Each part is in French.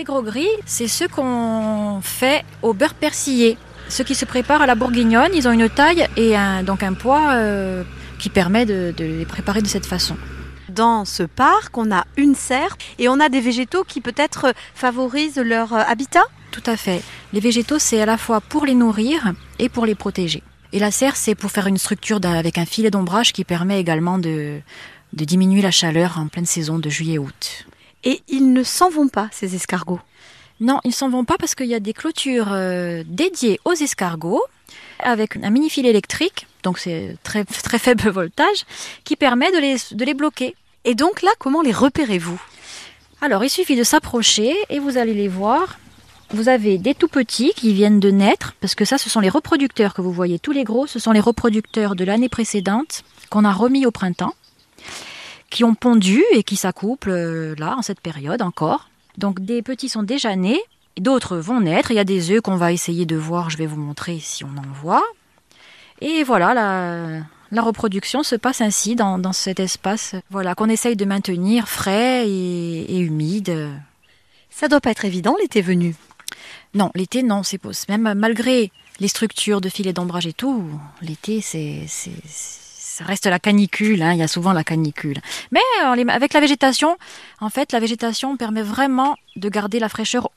Les gros gris, c'est ceux qu'on fait au beurre persillé. Ceux qui se préparent à la bourguignonne, ils ont une taille et un, donc un poids euh, qui permet de, de les préparer de cette façon. Dans ce parc, on a une serre et on a des végétaux qui peut-être favorisent leur euh, habitat Tout à fait. Les végétaux, c'est à la fois pour les nourrir et pour les protéger. Et la serre, c'est pour faire une structure avec un filet d'ombrage qui permet également de, de diminuer la chaleur en pleine saison de juillet-août. Et ils ne s'en vont pas, ces escargots. Non, ils s'en vont pas parce qu'il y a des clôtures euh, dédiées aux escargots avec un mini fil électrique, donc c'est très, très faible voltage, qui permet de les, de les bloquer. Et donc là, comment les repérez-vous? Alors, il suffit de s'approcher et vous allez les voir. Vous avez des tout petits qui viennent de naître, parce que ça, ce sont les reproducteurs que vous voyez. Tous les gros, ce sont les reproducteurs de l'année précédente qu'on a remis au printemps, qui ont pondu et qui s'accouplent euh, là, en cette période encore. Donc, des petits sont déjà nés, d'autres vont naître. Il y a des œufs qu'on va essayer de voir, je vais vous montrer si on en voit. Et voilà, la, la reproduction se passe ainsi dans, dans cet espace voilà, qu'on essaye de maintenir frais et, et humide. Ça doit pas être évident l'été venu. Non, l'été, non, c'est même malgré les structures de filets d'ombrage et tout, l'été, c'est, ça reste la canicule, hein, il y a souvent la canicule. Mais euh, avec la végétation, en fait, la végétation permet vraiment de garder la fraîcheur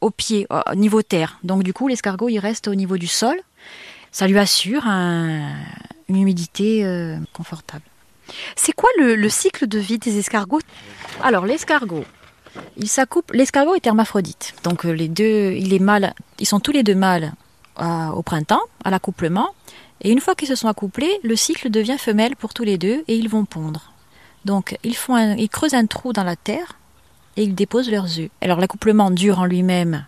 au pied, au niveau terre. Donc du coup, l'escargot, il reste au niveau du sol. Ça lui assure un- une humidité euh, confortable. C'est quoi le, le cycle de vie des escargots? Alors l'escargot, il s'accouple. L'escargot est hermaphrodite, donc euh, les deux, il est mâle. Ils sont tous les deux mâles au printemps, à l'accouplement. Et une fois qu'ils se sont accouplés, le cycle devient femelle pour tous les deux et ils vont pondre. Donc ils font, un- ils creusent un trou dans la terre et ils déposent leurs œufs. Alors l'accouplement dure en lui-même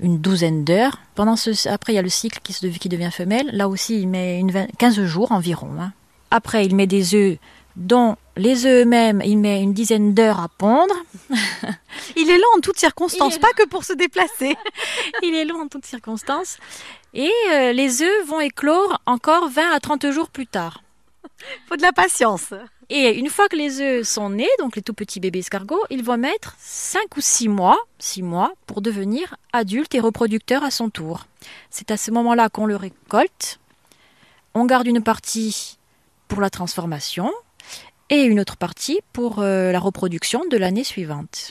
une douzaine d'heures. Pendant ce, après il y a le cycle qui, se, qui devient femelle. Là aussi il met une vingt- 15 jours environ. hein. Après il met des œufs dont les œufs eux-mêmes, il met une dizaine d'heures à pondre. Il est là en toutes circonstances, pas que pour se déplacer. Il est long en toutes circonstances. Et euh, les œufs vont éclore encore 20 à 30 jours plus tard. Faut de la patience. Et une fois que les œufs sont nés, donc les tout petits bébés escargots, ils vont mettre 5 ou 6 mois, 6 mois pour devenir adultes et reproducteurs à son tour. C'est à ce moment-là qu'on le récolte. On garde une partie pour la transformation et une autre partie pour euh, la reproduction de l'année suivante.